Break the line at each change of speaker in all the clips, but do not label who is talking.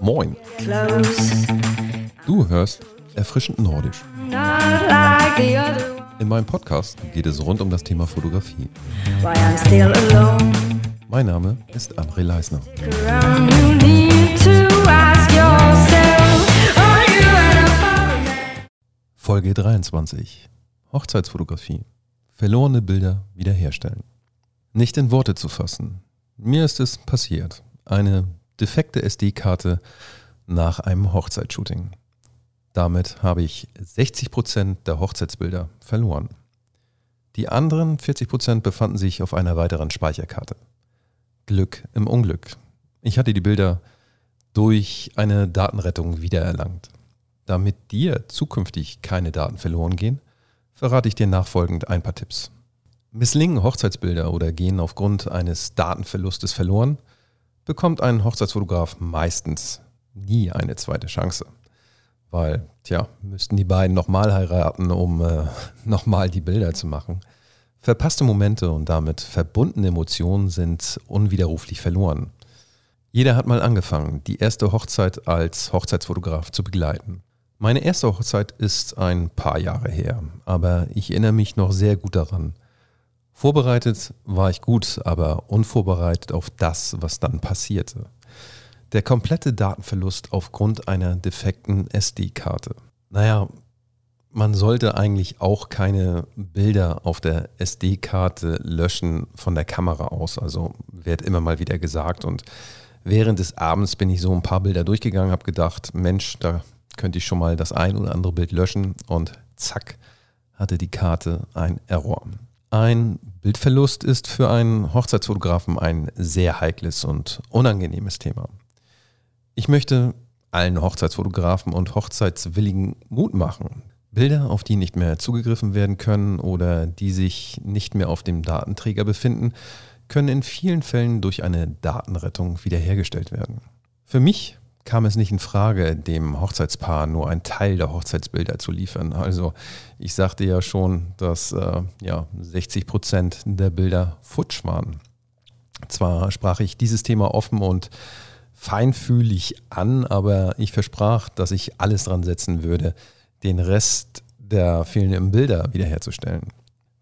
Moin, du hörst erfrischend nordisch. In meinem Podcast geht es rund um das Thema Fotografie. Mein Name ist André Leisner. Folge 23. Hochzeitsfotografie. Verlorene Bilder wiederherstellen. Nicht in Worte zu fassen. Mir ist es passiert. Eine defekte SD-Karte nach einem Hochzeitsshooting. Damit habe ich 60% der Hochzeitsbilder verloren. Die anderen 40% befanden sich auf einer weiteren Speicherkarte. Glück im Unglück. Ich hatte die Bilder durch eine Datenrettung wiedererlangt. Damit dir zukünftig keine Daten verloren gehen, verrate ich dir nachfolgend ein paar Tipps. Misslingen Hochzeitsbilder oder gehen aufgrund eines Datenverlustes verloren, bekommt ein Hochzeitsfotograf meistens nie eine zweite Chance. Weil, tja, müssten die beiden nochmal heiraten, um äh, nochmal die Bilder zu machen. Verpasste Momente und damit verbundene Emotionen sind unwiderruflich verloren. Jeder hat mal angefangen, die erste Hochzeit als Hochzeitsfotograf zu begleiten. Meine erste Hochzeit ist ein paar Jahre her, aber ich erinnere mich noch sehr gut daran. Vorbereitet war ich gut, aber unvorbereitet auf das, was dann passierte. Der komplette Datenverlust aufgrund einer defekten SD-Karte. Naja, man sollte eigentlich auch keine Bilder auf der SD-Karte löschen von der Kamera aus. Also wird immer mal wieder gesagt. Und während des Abends bin ich so ein paar Bilder durchgegangen, habe gedacht, Mensch, da könnte ich schon mal das ein oder andere Bild löschen. Und zack, hatte die Karte ein Error. Ein Bildverlust ist für einen Hochzeitsfotografen ein sehr heikles und unangenehmes Thema. Ich möchte allen Hochzeitsfotografen und Hochzeitswilligen Mut machen. Bilder, auf die nicht mehr zugegriffen werden können oder die sich nicht mehr auf dem Datenträger befinden, können in vielen Fällen durch eine Datenrettung wiederhergestellt werden. Für mich kam es nicht in Frage, dem Hochzeitspaar nur einen Teil der Hochzeitsbilder zu liefern. Also ich sagte ja schon, dass äh, ja, 60 Prozent der Bilder futsch waren. Zwar sprach ich dieses Thema offen und feinfühlig an, aber ich versprach, dass ich alles dran setzen würde, den Rest der fehlenden Bilder wiederherzustellen.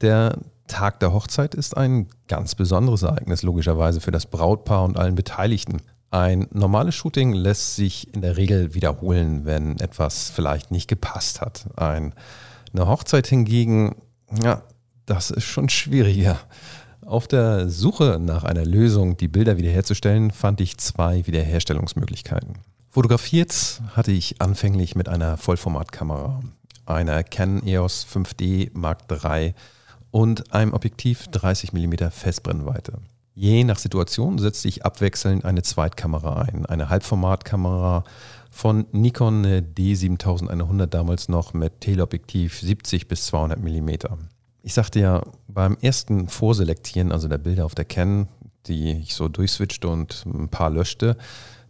Der Tag der Hochzeit ist ein ganz besonderes Ereignis, logischerweise für das Brautpaar und allen Beteiligten. Ein normales Shooting lässt sich in der Regel wiederholen, wenn etwas vielleicht nicht gepasst hat. Ein, eine Hochzeit hingegen, ja, das ist schon schwieriger. Auf der Suche nach einer Lösung, die Bilder wiederherzustellen, fand ich zwei Wiederherstellungsmöglichkeiten. Fotografiert hatte ich anfänglich mit einer Vollformatkamera, einer Canon EOS 5D Mark III und einem Objektiv 30 mm Festbrennweite. Je nach Situation setzte ich abwechselnd eine Zweitkamera ein, eine Halbformatkamera von Nikon D7100 damals noch mit Teleobjektiv 70 bis 200 mm. Ich sagte ja, beim ersten Vorselektieren, also der Bilder auf der Canon, die ich so durchswitchte und ein paar löschte,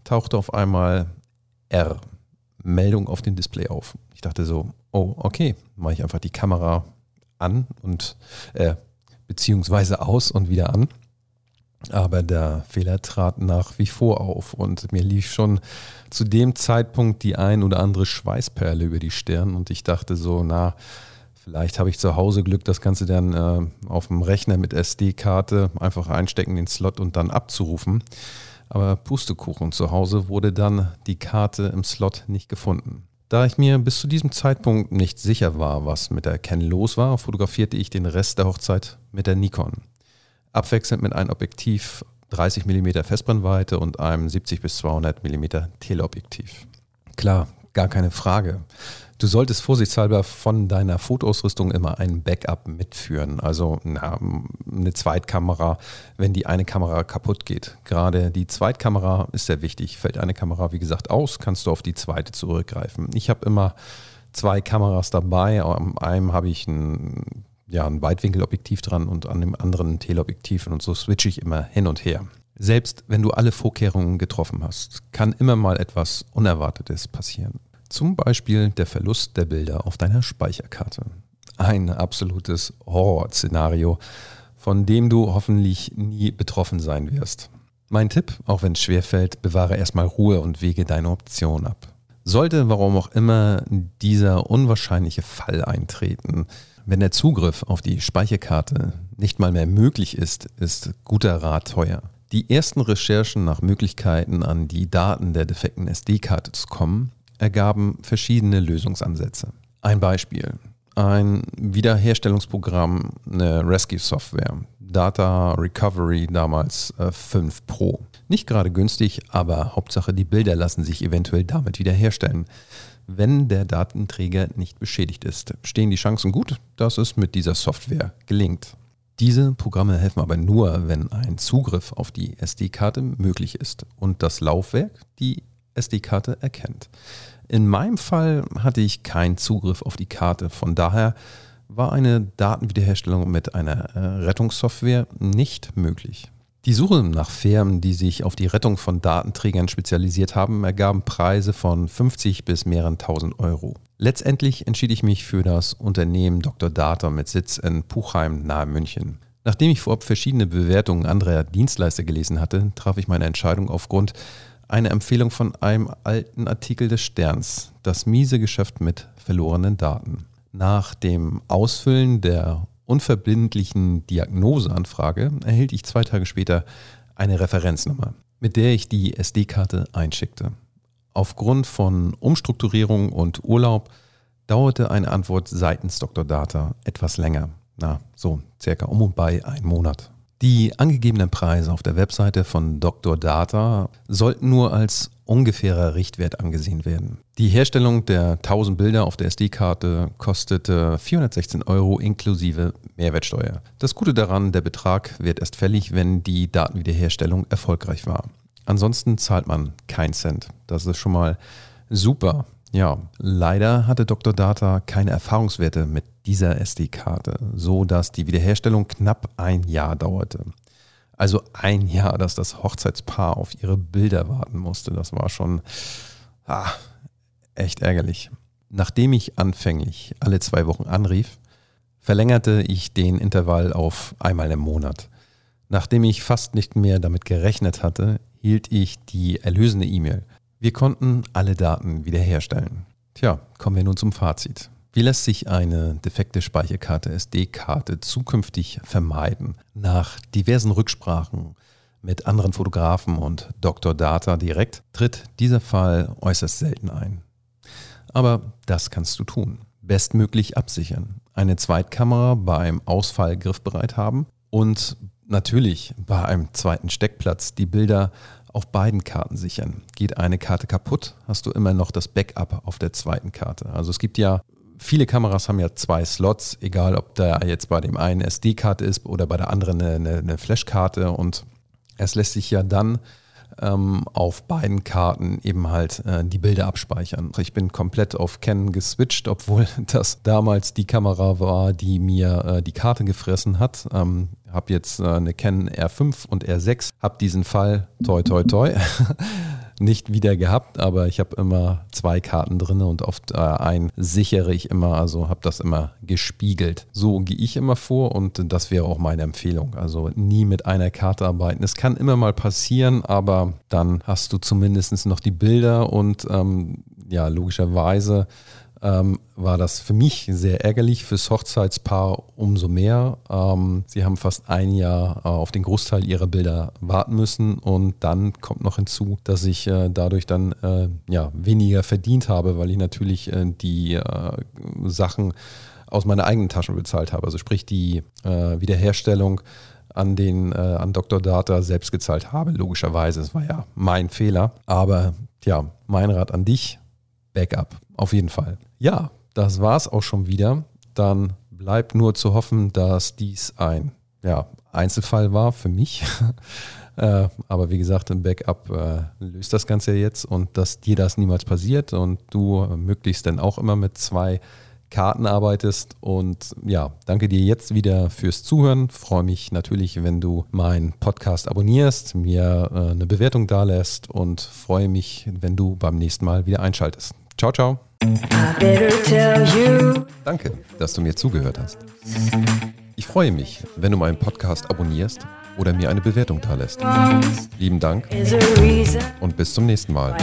tauchte auf einmal R, Meldung auf dem Display auf. Ich dachte so, oh, okay, mache ich einfach die Kamera an und äh, beziehungsweise aus und wieder an. Aber der Fehler trat nach wie vor auf und mir lief schon zu dem Zeitpunkt die ein oder andere Schweißperle über die Stirn und ich dachte so, na, vielleicht habe ich zu Hause Glück, das Ganze dann äh, auf dem Rechner mit SD-Karte einfach einstecken, den Slot und dann abzurufen. Aber Pustekuchen zu Hause wurde dann die Karte im Slot nicht gefunden. Da ich mir bis zu diesem Zeitpunkt nicht sicher war, was mit der Canon los war, fotografierte ich den Rest der Hochzeit mit der Nikon abwechselnd mit einem Objektiv 30 mm Festbrennweite und einem 70 bis 200 mm Teleobjektiv. Klar, gar keine Frage. Du solltest vorsichtshalber von deiner Fotoausrüstung immer ein Backup mitführen. Also na, eine Zweitkamera, wenn die eine Kamera kaputt geht. Gerade die Zweitkamera ist sehr wichtig. Fällt eine Kamera, wie gesagt, aus, kannst du auf die zweite zurückgreifen. Ich habe immer zwei Kameras dabei. Am einem habe ich ein ja, ein Weitwinkelobjektiv dran und an dem anderen Teleobjektiv und so switche ich immer hin und her. Selbst wenn du alle Vorkehrungen getroffen hast, kann immer mal etwas Unerwartetes passieren. Zum Beispiel der Verlust der Bilder auf deiner Speicherkarte. Ein absolutes Horrorszenario, von dem du hoffentlich nie betroffen sein wirst. Mein Tipp, auch wenn es schwerfällt, bewahre erstmal Ruhe und wege deine Option ab. Sollte, warum auch immer, dieser unwahrscheinliche Fall eintreten, wenn der Zugriff auf die Speicherkarte nicht mal mehr möglich ist, ist guter Rat teuer. Die ersten Recherchen nach Möglichkeiten, an die Daten der defekten SD-Karte zu kommen, ergaben verschiedene Lösungsansätze. Ein Beispiel. Ein Wiederherstellungsprogramm, eine Rescue-Software, Data Recovery damals äh, 5 Pro. Nicht gerade günstig, aber Hauptsache die Bilder lassen sich eventuell damit wiederherstellen. Wenn der Datenträger nicht beschädigt ist, stehen die Chancen gut, dass es mit dieser Software gelingt. Diese Programme helfen aber nur, wenn ein Zugriff auf die SD-Karte möglich ist und das Laufwerk die SD-Karte erkennt. In meinem Fall hatte ich keinen Zugriff auf die Karte, von daher war eine Datenwiederherstellung mit einer äh, Rettungssoftware nicht möglich. Die Suche nach Firmen, die sich auf die Rettung von Datenträgern spezialisiert haben, ergaben Preise von 50 bis mehreren tausend Euro. Letztendlich entschied ich mich für das Unternehmen Dr. Data mit Sitz in Puchheim nahe München. Nachdem ich vorab verschiedene Bewertungen anderer Dienstleister gelesen hatte, traf ich meine Entscheidung aufgrund einer Empfehlung von einem alten Artikel des Sterns, das miese Geschäft mit verlorenen Daten. Nach dem Ausfüllen der unverbindlichen Diagnoseanfrage erhielt ich zwei Tage später eine Referenznummer, mit der ich die SD-Karte einschickte. Aufgrund von Umstrukturierung und Urlaub dauerte eine Antwort seitens Dr. Data etwas länger. Na, so circa um und bei ein Monat. Die angegebenen Preise auf der Webseite von Dr. Data sollten nur als ungefährer Richtwert angesehen werden. Die Herstellung der 1000 Bilder auf der SD-Karte kostete 416 Euro inklusive Mehrwertsteuer. Das Gute daran, der Betrag wird erst fällig, wenn die Datenwiederherstellung erfolgreich war. Ansonsten zahlt man keinen Cent. Das ist schon mal super. Ja, leider hatte Dr. Data keine Erfahrungswerte mit dieser SD-Karte, so dass die Wiederherstellung knapp ein Jahr dauerte. Also ein Jahr, dass das Hochzeitspaar auf ihre Bilder warten musste. Das war schon ah, echt ärgerlich. Nachdem ich anfänglich alle zwei Wochen anrief, verlängerte ich den Intervall auf einmal im Monat. Nachdem ich fast nicht mehr damit gerechnet hatte, hielt ich die erlösende E-Mail. Wir konnten alle Daten wiederherstellen. Tja, kommen wir nun zum Fazit. Wie lässt sich eine defekte Speicherkarte SD-Karte zukünftig vermeiden? Nach diversen Rücksprachen mit anderen Fotografen und Dr. Data direkt tritt dieser Fall äußerst selten ein. Aber das kannst du tun. Bestmöglich absichern. Eine Zweitkamera beim Ausfall griffbereit haben und natürlich bei einem zweiten Steckplatz die Bilder auf beiden Karten sichern. Geht eine Karte kaputt, hast du immer noch das Backup auf der zweiten Karte. Also es gibt ja viele Kameras haben ja zwei Slots, egal ob da jetzt bei dem einen SD-Karte ist oder bei der anderen eine, eine, eine Flashkarte. Und es lässt sich ja dann ähm, auf beiden Karten eben halt äh, die Bilder abspeichern. Ich bin komplett auf Canon geswitcht, obwohl das damals die Kamera war, die mir äh, die Karte gefressen hat. Ähm, habe jetzt äh, eine Canon R5 und R6, habe diesen Fall, toi toi toi, nicht wieder gehabt, aber ich habe immer zwei Karten drin und oft äh, ein sichere ich immer, also habe das immer gespiegelt. So gehe ich immer vor und das wäre auch meine Empfehlung. Also nie mit einer Karte arbeiten. Es kann immer mal passieren, aber dann hast du zumindest noch die Bilder und ähm, ja, logischerweise ähm, war das für mich sehr ärgerlich, fürs Hochzeitspaar umso mehr. Ähm, sie haben fast ein Jahr äh, auf den Großteil ihrer Bilder warten müssen und dann kommt noch hinzu, dass ich äh, dadurch dann äh, ja, weniger verdient habe, weil ich natürlich äh, die äh, Sachen aus meiner eigenen Tasche bezahlt habe. Also sprich die äh, Wiederherstellung an den an Dr. Data selbst gezahlt habe, logischerweise. Es war ja mein Fehler. Aber ja, mein Rat an dich, Backup, auf jeden Fall. Ja, das war es auch schon wieder. Dann bleibt nur zu hoffen, dass dies ein ja, Einzelfall war für mich. äh, aber wie gesagt, ein Backup äh, löst das Ganze jetzt und dass dir das niemals passiert und du möglichst dann auch immer mit zwei Karten arbeitest. Und ja, danke dir jetzt wieder fürs Zuhören. Freue mich natürlich, wenn du meinen Podcast abonnierst, mir äh, eine Bewertung dalässt und freue mich, wenn du beim nächsten Mal wieder einschaltest. Ciao, ciao. Danke, dass du mir zugehört hast. Ich freue mich, wenn du meinen Podcast abonnierst oder mir eine Bewertung dalässt. Lieben Dank und bis zum nächsten Mal.